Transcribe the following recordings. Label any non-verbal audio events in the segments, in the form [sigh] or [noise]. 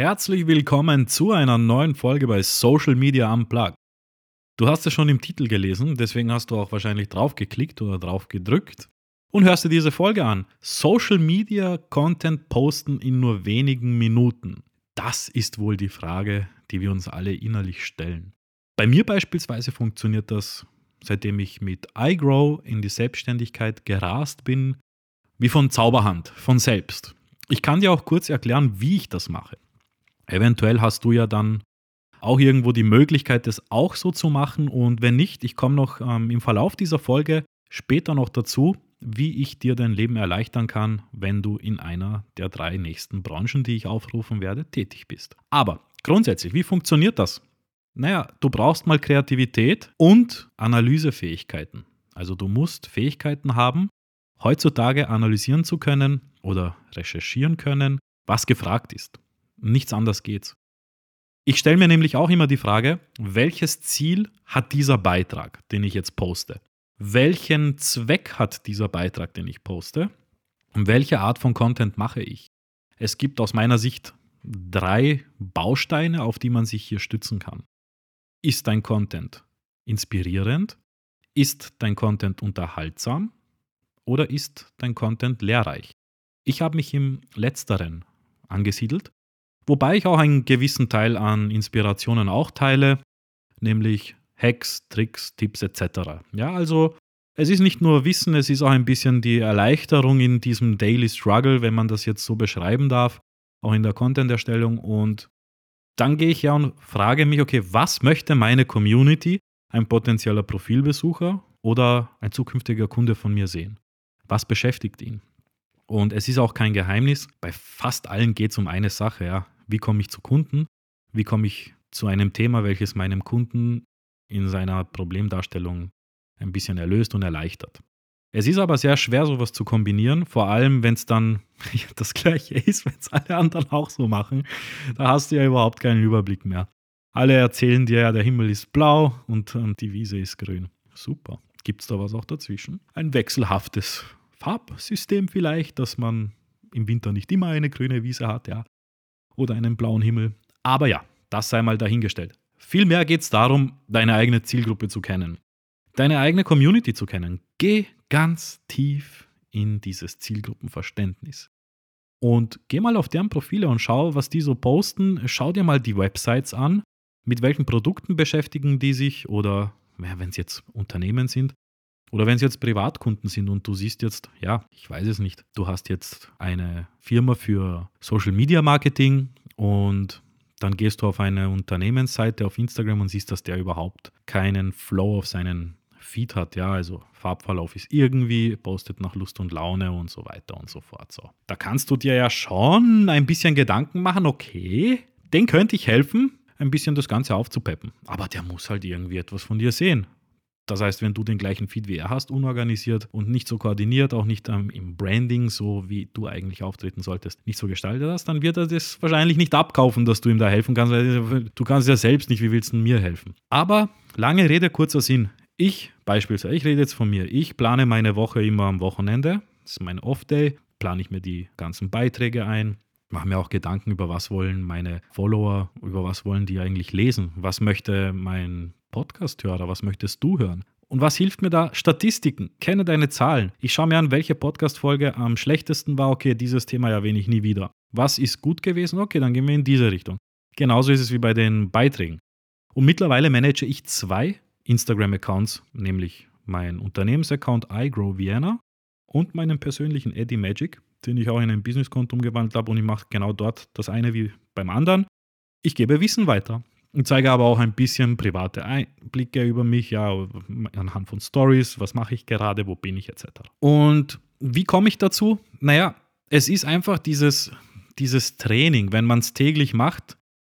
Herzlich willkommen zu einer neuen Folge bei Social Media Unplugged. Du hast es schon im Titel gelesen, deswegen hast du auch wahrscheinlich drauf geklickt oder drauf gedrückt und hörst dir diese Folge an. Social Media Content posten in nur wenigen Minuten. Das ist wohl die Frage, die wir uns alle innerlich stellen. Bei mir beispielsweise funktioniert das, seitdem ich mit iGrow in die Selbstständigkeit gerast bin, wie von Zauberhand, von selbst. Ich kann dir auch kurz erklären, wie ich das mache. Eventuell hast du ja dann auch irgendwo die Möglichkeit, das auch so zu machen. Und wenn nicht, ich komme noch ähm, im Verlauf dieser Folge später noch dazu, wie ich dir dein Leben erleichtern kann, wenn du in einer der drei nächsten Branchen, die ich aufrufen werde, tätig bist. Aber grundsätzlich, wie funktioniert das? Naja, du brauchst mal Kreativität und Analysefähigkeiten. Also du musst Fähigkeiten haben, heutzutage analysieren zu können oder recherchieren können, was gefragt ist. Nichts anderes geht's. Ich stelle mir nämlich auch immer die Frage, welches Ziel hat dieser Beitrag, den ich jetzt poste? welchen Zweck hat dieser Beitrag, den ich poste und welche Art von Content mache ich. Es gibt aus meiner Sicht drei Bausteine, auf die man sich hier stützen kann. Ist dein Content inspirierend? Ist dein Content unterhaltsam? Oder ist dein Content lehrreich? Ich habe mich im letzteren angesiedelt, wobei ich auch einen gewissen Teil an Inspirationen auch teile, nämlich Hacks, Tricks, Tipps etc. Ja, also es ist nicht nur Wissen, es ist auch ein bisschen die Erleichterung in diesem Daily Struggle, wenn man das jetzt so beschreiben darf, auch in der Content-Erstellung. Und dann gehe ich ja und frage mich, okay, was möchte meine Community, ein potenzieller Profilbesucher oder ein zukünftiger Kunde von mir sehen? Was beschäftigt ihn? Und es ist auch kein Geheimnis, bei fast allen geht es um eine Sache, ja. Wie komme ich zu Kunden? Wie komme ich zu einem Thema, welches meinem Kunden in seiner Problemdarstellung ein bisschen erlöst und erleichtert. Es ist aber sehr schwer, sowas zu kombinieren, vor allem wenn es dann [laughs] das gleiche ist, wenn es alle anderen auch so machen. Da hast du ja überhaupt keinen Überblick mehr. Alle erzählen dir ja, der Himmel ist blau und, die Wiese ist grün. Super. Gibt es da was auch dazwischen? Ein wechselhaftes Farbsystem vielleicht, dass man im Winter nicht immer eine grüne Wiese hat, ja. Oder einen blauen Himmel. Aber ja, das sei mal dahingestellt. Vielmehr geht es darum, deine eigene Zielgruppe zu kennen, deine eigene Community zu kennen. Geh ganz tief in dieses Zielgruppenverständnis. Und geh mal auf deren Profile und schau, was die so posten. Schau dir mal die Websites an. Mit welchen Produkten beschäftigen die sich oder wenn es jetzt Unternehmen sind oder wenn es jetzt Privatkunden sind und du siehst jetzt, ja, ich weiß es nicht, du hast jetzt eine Firma für Social Media Marketing und dann gehst du auf eine Unternehmensseite auf Instagram und siehst, dass der überhaupt keinen Flow auf seinen Feed hat, ja, also Farbverlauf ist irgendwie, postet nach Lust und Laune und so weiter und so fort. So. Da kannst du dir ja schon ein bisschen Gedanken machen, okay, den könnte ich helfen, ein bisschen das Ganze aufzupeppen. Aber der muss halt irgendwie etwas von dir sehen. Das heißt, wenn du den gleichen Feed wie er hast, unorganisiert und nicht so koordiniert, auch nicht ähm, im Branding, so wie du eigentlich auftreten solltest, nicht so gestaltet hast, dann wird er das wahrscheinlich nicht abkaufen, dass du ihm da helfen kannst, weil du kannst ja selbst nicht, wie willst du mir helfen? Aber lange Rede, kurzer Sinn. Ich beispielsweise, ich rede jetzt von mir, ich plane meine Woche immer am Wochenende, das ist mein Off-Day, plane ich mir die ganzen Beiträge ein, mache mir auch Gedanken über was wollen meine Follower, über was wollen die eigentlich lesen, was möchte mein Podcast-Hörer, was möchtest du hören? Und was hilft mir da? Statistiken. Kenne deine Zahlen. Ich schaue mir an, welche Podcast-Folge am schlechtesten war. Okay, dieses Thema erwähne ich nie wieder. Was ist gut gewesen? Okay, dann gehen wir in diese Richtung. Genauso ist es wie bei den Beiträgen. Und mittlerweile manage ich zwei Instagram-Accounts, nämlich meinen Unternehmensaccount iGrow Vienna und meinen persönlichen Eddie Magic, den ich auch in ein Businesskonto umgewandelt habe und ich mache genau dort das eine wie beim anderen. Ich gebe Wissen weiter. Ich zeige aber auch ein bisschen private Einblicke über mich, ja, anhand von Stories, was mache ich gerade, wo bin ich etc. Und wie komme ich dazu? Naja, es ist einfach dieses, dieses Training, wenn man es täglich macht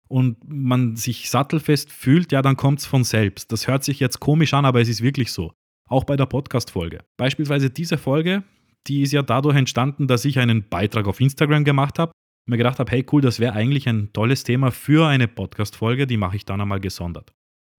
und man sich sattelfest fühlt, ja, dann kommt es von selbst. Das hört sich jetzt komisch an, aber es ist wirklich so. Auch bei der Podcast-Folge. Beispielsweise diese Folge, die ist ja dadurch entstanden, dass ich einen Beitrag auf Instagram gemacht habe mir gedacht habe, hey cool, das wäre eigentlich ein tolles Thema für eine Podcast-Folge, die mache ich dann einmal gesondert.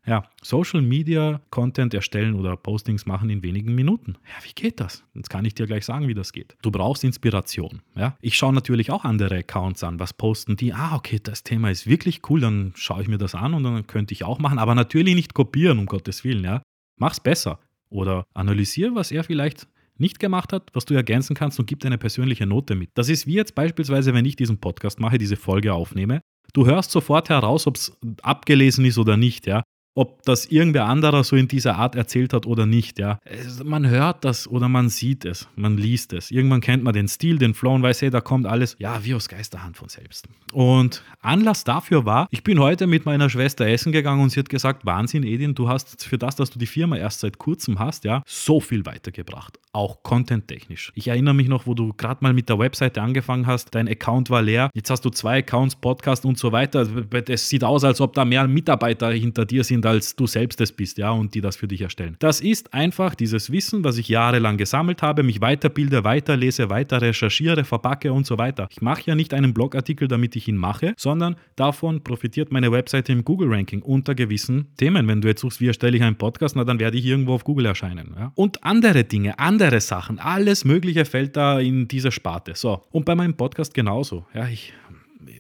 Ja, Social Media Content erstellen oder Postings machen in wenigen Minuten. Ja, wie geht das? Jetzt kann ich dir gleich sagen, wie das geht. Du brauchst Inspiration. Ja, ich schaue natürlich auch andere Accounts an. Was posten die? Ah, okay, das Thema ist wirklich cool. Dann schaue ich mir das an und dann könnte ich auch machen. Aber natürlich nicht kopieren, um Gottes Willen. Ja, mach's besser oder analysiere, was er vielleicht nicht gemacht hat, was du ergänzen kannst und gib deine persönliche Note mit. Das ist wie jetzt beispielsweise, wenn ich diesen Podcast mache, diese Folge aufnehme. Du hörst sofort heraus, ob es abgelesen ist oder nicht, ja ob das irgendwer anderer so in dieser Art erzählt hat oder nicht. Ja. Man hört das oder man sieht es, man liest es. Irgendwann kennt man den Stil, den Flow und weiß, hey, da kommt alles, ja, wie aus Geisterhand von selbst. Und Anlass dafür war, ich bin heute mit meiner Schwester essen gegangen und sie hat gesagt, Wahnsinn, Edin, du hast für das, dass du die Firma erst seit kurzem hast, ja, so viel weitergebracht. Auch content-technisch. Ich erinnere mich noch, wo du gerade mal mit der Webseite angefangen hast, dein Account war leer, jetzt hast du zwei Accounts, Podcast und so weiter. Es sieht aus, als ob da mehr Mitarbeiter hinter dir sind sind, als du selbst es bist, ja, und die das für dich erstellen. Das ist einfach dieses Wissen, was ich jahrelang gesammelt habe, mich weiterbilde, weiterlese, weiter recherchiere, verpacke und so weiter. Ich mache ja nicht einen Blogartikel, damit ich ihn mache, sondern davon profitiert meine Webseite im Google-Ranking unter gewissen Themen. Wenn du jetzt suchst, wie erstelle ich einen Podcast, na dann werde ich irgendwo auf Google erscheinen. Ja? Und andere Dinge, andere Sachen, alles Mögliche fällt da in diese Sparte. So, und bei meinem Podcast genauso. Ja, ich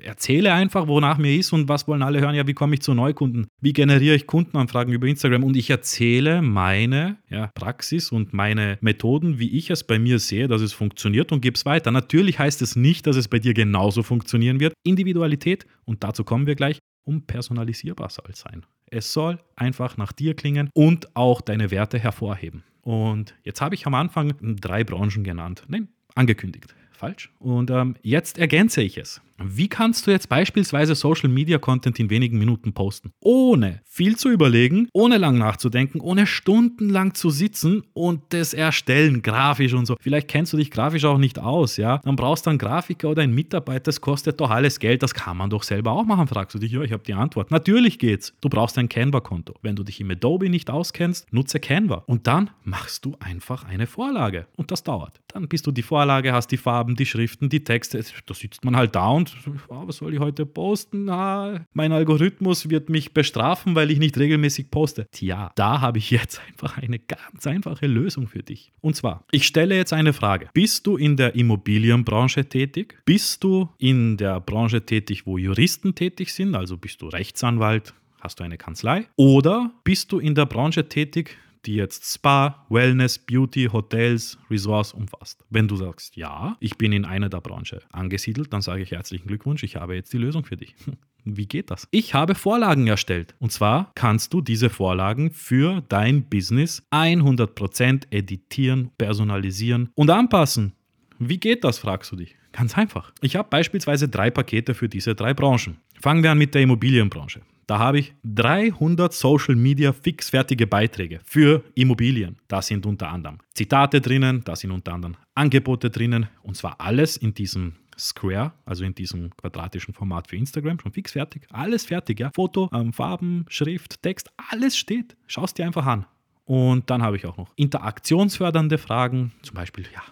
erzähle einfach, wonach mir ist und was wollen alle hören. Ja, wie komme ich zu Neukunden? Wie generiere ich Kundenanfragen über Instagram? Und ich erzähle meine ja, Praxis und meine Methoden, wie ich es bei mir sehe, dass es funktioniert und gebe es weiter. Natürlich heißt es nicht, dass es bei dir genauso funktionieren wird. Individualität, und dazu kommen wir gleich, um personalisierbar soll sein. Es soll einfach nach dir klingen und auch deine Werte hervorheben. Und jetzt habe ich am Anfang drei Branchen genannt. Nein, angekündigt. Falsch. Und ähm, jetzt ergänze ich es. Wie kannst du jetzt beispielsweise Social Media Content in wenigen Minuten posten? Ohne viel zu überlegen, ohne lang nachzudenken, ohne stundenlang zu sitzen und das erstellen, grafisch und so. Vielleicht kennst du dich grafisch auch nicht aus, ja? Dann brauchst du einen Grafiker oder einen Mitarbeiter, das kostet doch alles Geld, das kann man doch selber auch machen, fragst du dich. Ja, ich habe die Antwort. Natürlich geht's. Du brauchst ein Canva-Konto. Wenn du dich im Adobe nicht auskennst, nutze Canva. Und dann machst du einfach eine Vorlage. Und das dauert. Dann bist du die Vorlage, hast die Farben, die Schriften, die Texte. Da sitzt man halt da und oh, was soll ich heute posten? Ah, mein Algorithmus wird mich bestrafen, weil ich nicht regelmäßig poste. Tja, da habe ich jetzt [laughs] einfach eine ganz einfache Lösung für dich. Und zwar, ich stelle jetzt eine Frage. Bist du in der Immobilienbranche tätig? Bist du in der Branche tätig, wo Juristen tätig sind? Also bist du Rechtsanwalt? Hast du eine Kanzlei? Oder bist du in der Branche tätig, die jetzt Spa, Wellness, Beauty, Hotels, Resorts umfasst. Wenn du sagst, ja, ich bin in einer der Branche angesiedelt, dann sage ich herzlichen Glückwunsch, ich habe jetzt die Lösung für dich. [laughs] Wie geht das? Ich habe Vorlagen erstellt. Und zwar kannst du diese Vorlagen für dein Business 100% editieren, personalisieren und anpassen. Wie geht das, fragst du dich. Ganz einfach. Ich habe beispielsweise drei Pakete für diese drei Branchen. Fangen wir an mit der Immobilienbranche. Da habe ich 300 Social Media fixfertige Beiträge für Immobilien. Da sind unter anderem Zitate drinnen, da sind unter anderem Angebote drinnen und zwar alles in diesem Square, also in diesem quadratischen Format für Instagram, schon fix fertig. Alles fertig, ja. Foto, ähm, Farben, Schrift, Text, alles steht. Schau es dir einfach an. Und dann habe ich auch noch interaktionsfördernde Fragen, zum Beispiel, ja,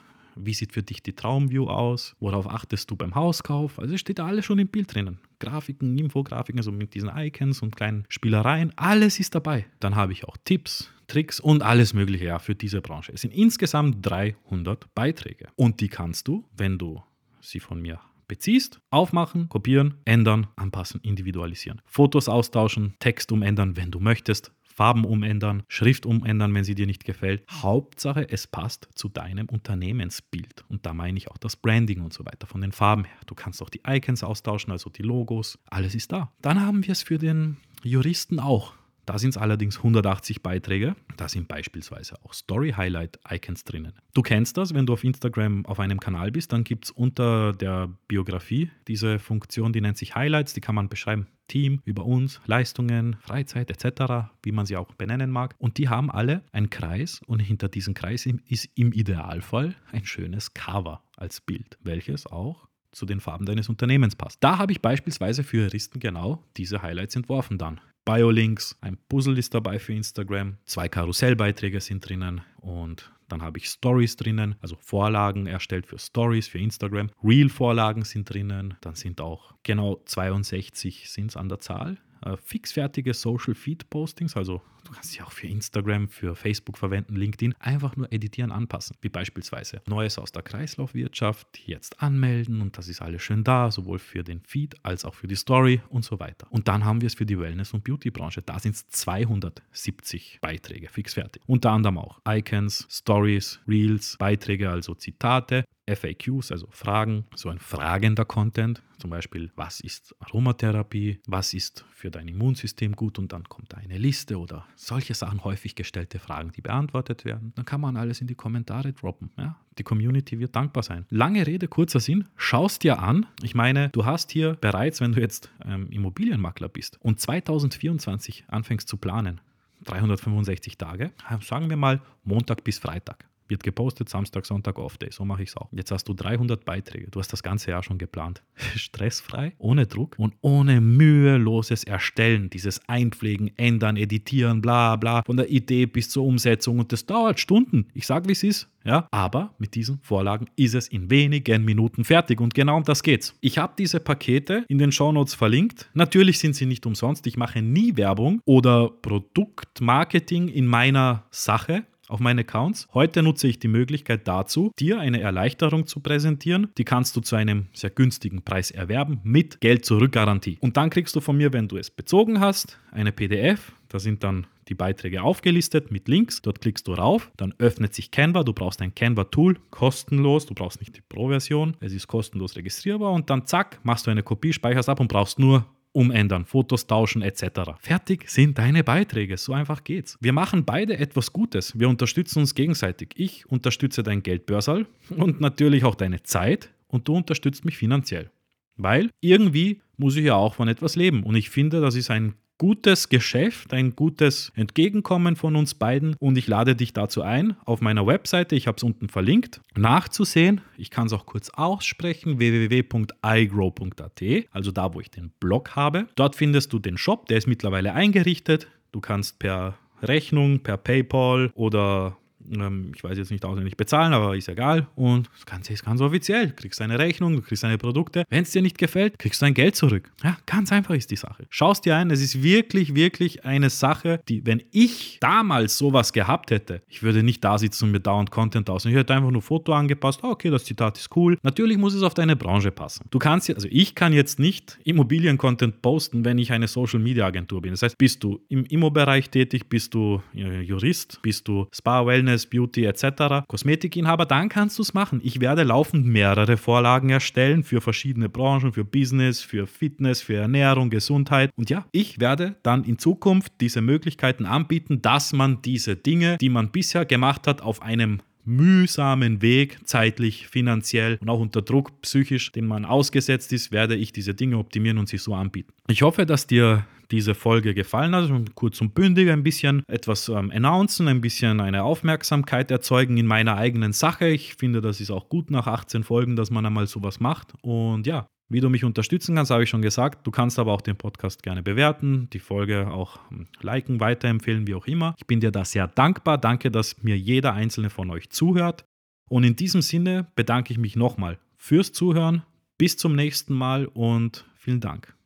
wie sieht für dich die Traumview aus? Worauf achtest du beim Hauskauf? Also steht da alles schon im Bild drinnen. Grafiken, Infografiken, also mit diesen Icons und kleinen Spielereien. Alles ist dabei. Dann habe ich auch Tipps, Tricks und alles Mögliche ja, für diese Branche. Es sind insgesamt 300 Beiträge. Und die kannst du, wenn du sie von mir beziehst, aufmachen, kopieren, ändern, anpassen, individualisieren. Fotos austauschen, Text umändern, wenn du möchtest, Farben umändern, Schrift umändern, wenn sie dir nicht gefällt. Hauptsache, es passt zu deinem Unternehmensbild. Und da meine ich auch das Branding und so weiter von den Farben her. Du kannst auch die Icons austauschen, also die Logos. Alles ist da. Dann haben wir es für den Juristen auch. Da sind es allerdings 180 Beiträge. Da sind beispielsweise auch Story-Highlight-Icons drinnen. Du kennst das, wenn du auf Instagram auf einem Kanal bist, dann gibt es unter der Biografie diese Funktion, die nennt sich Highlights, die kann man beschreiben. Team, über uns, Leistungen, Freizeit etc., wie man sie auch benennen mag. Und die haben alle einen Kreis und hinter diesem Kreis ist im Idealfall ein schönes Cover als Bild, welches auch zu den Farben deines Unternehmens passt. Da habe ich beispielsweise für Juristen genau diese Highlights entworfen dann. Biolinks, ein Puzzle ist dabei für Instagram, zwei Karussellbeiträge sind drinnen und dann habe ich Stories drinnen, also Vorlagen erstellt für Stories für Instagram. Real-Vorlagen sind drinnen. Dann sind auch genau 62 sind es an der Zahl äh, fixfertige Social Feed Postings, also du kannst sie auch für Instagram, für Facebook verwenden, LinkedIn, einfach nur editieren, anpassen. Wie beispielsweise Neues aus der Kreislaufwirtschaft, jetzt anmelden und das ist alles schön da, sowohl für den Feed als auch für die Story und so weiter. Und dann haben wir es für die Wellness- und Beauty-Branche. Da sind es 270 Beiträge, fixfertig. Unter anderem auch Icons, Stories, Reels, Beiträge, also Zitate, FAQs, also Fragen, so ein fragender Content, zum Beispiel, was ist Aromatherapie, was ist für dein Immunsystem gut und dann kommt da eine Liste oder solche Sachen, häufig gestellte Fragen, die beantwortet werden. Dann kann man alles in die Kommentare droppen. Ja? Die Community wird dankbar sein. Lange Rede, kurzer Sinn, schaust dir an. Ich meine, du hast hier bereits, wenn du jetzt ähm, Immobilienmakler bist und 2024 anfängst zu planen, 365 Tage, sagen wir mal Montag bis Freitag wird gepostet, Samstag, Sonntag, Off-Day. So mache ich es auch. Jetzt hast du 300 Beiträge. Du hast das ganze Jahr schon geplant. [laughs] Stressfrei, ohne Druck und ohne müheloses Erstellen. Dieses Einpflegen, Ändern, Editieren, bla bla. Von der Idee bis zur Umsetzung. Und das dauert Stunden. Ich sage, wie es ist. Ja, aber mit diesen Vorlagen ist es in wenigen Minuten fertig und genau um das geht's. Ich habe diese Pakete in den Shownotes verlinkt. Natürlich sind sie nicht umsonst. Ich mache nie Werbung oder Produktmarketing in meiner Sache auf meine Accounts. Heute nutze ich die Möglichkeit dazu, dir eine Erleichterung zu präsentieren. Die kannst du zu einem sehr günstigen Preis erwerben mit Geld-Zurück-Garantie. Und dann kriegst du von mir, wenn du es bezogen hast, eine PDF. Da sind dann die Beiträge aufgelistet mit Links. Dort klickst du rauf, dann öffnet sich Canva. Du brauchst ein Canva-Tool, kostenlos. Du brauchst nicht die Pro-Version. Es ist kostenlos registrierbar und dann zack, machst du eine Kopie, speicherst ab und brauchst nur umändern, Fotos tauschen etc. Fertig sind deine Beiträge, so einfach geht's. Wir machen beide etwas Gutes, wir unterstützen uns gegenseitig. Ich unterstütze dein Geldbörsal und natürlich auch deine Zeit und du unterstützt mich finanziell. Weil irgendwie muss ich ja auch von etwas leben und ich finde, das ist ein gutes Geschäft, ein gutes Entgegenkommen von uns beiden und ich lade dich dazu ein, auf meiner Webseite, ich habe es unten verlinkt, nachzusehen. Ich kann es auch kurz aussprechen, www.igrow.at, also da, wo ich den Blog habe. Dort findest du den Shop, der ist mittlerweile eingerichtet. Du kannst per Rechnung, per PayPal oder ähm, ich weiß jetzt nicht auswendig bezahlen, aber ist egal. Und das Ganze ist ganz offiziell. Du kriegst eine Rechnung, du kriegst deine Produkte. Wenn es dir nicht gefällt, kriegst du dein Geld zurück. Ja, ganz einfach ist die Sache. Schaust dir ein, es ist wirklich, wirklich eine Sache, die, wenn ich damals sowas gehabt hätte, ich würde nicht da sitzen und mir dauernd Content aus. Ich hätte einfach nur Foto angepasst. Oh, okay, das Zitat ist cool. Natürlich muss es auf deine Branche passen. Du kannst jetzt, also ich kann jetzt nicht Immobilien-Content posten, wenn ich eine Social-Media-Agentur bin. Das heißt, bist du im Immo-Bereich tätig, bist du äh, Jurist, bist du Spa-Wellness, Fitness, Beauty etc., Kosmetikinhaber, dann kannst du es machen. Ich werde laufend mehrere Vorlagen erstellen für verschiedene Branchen, für Business, für Fitness, für Ernährung, Gesundheit. Und ja, ich werde dann in Zukunft diese Möglichkeiten anbieten, dass man diese Dinge, die man bisher gemacht hat, auf einem mühsamen Weg, zeitlich, finanziell und auch unter Druck psychisch, den man ausgesetzt ist, werde ich diese Dinge optimieren und sie so anbieten. Ich hoffe, dass dir diese Folge gefallen hat. Kurz und bündig ein bisschen etwas ähm, announcen, ein bisschen eine Aufmerksamkeit erzeugen in meiner eigenen Sache. Ich finde, das ist auch gut nach 18 Folgen, dass man einmal sowas macht. Und ja, wie du mich unterstützen kannst, habe ich schon gesagt. Du kannst aber auch den Podcast gerne bewerten, die Folge auch hm, liken, weiterempfehlen, wie auch immer. Ich bin dir da sehr dankbar. Danke, dass mir jeder einzelne von euch zuhört. Und in diesem Sinne bedanke ich mich nochmal fürs Zuhören. Bis zum nächsten Mal und vielen Dank.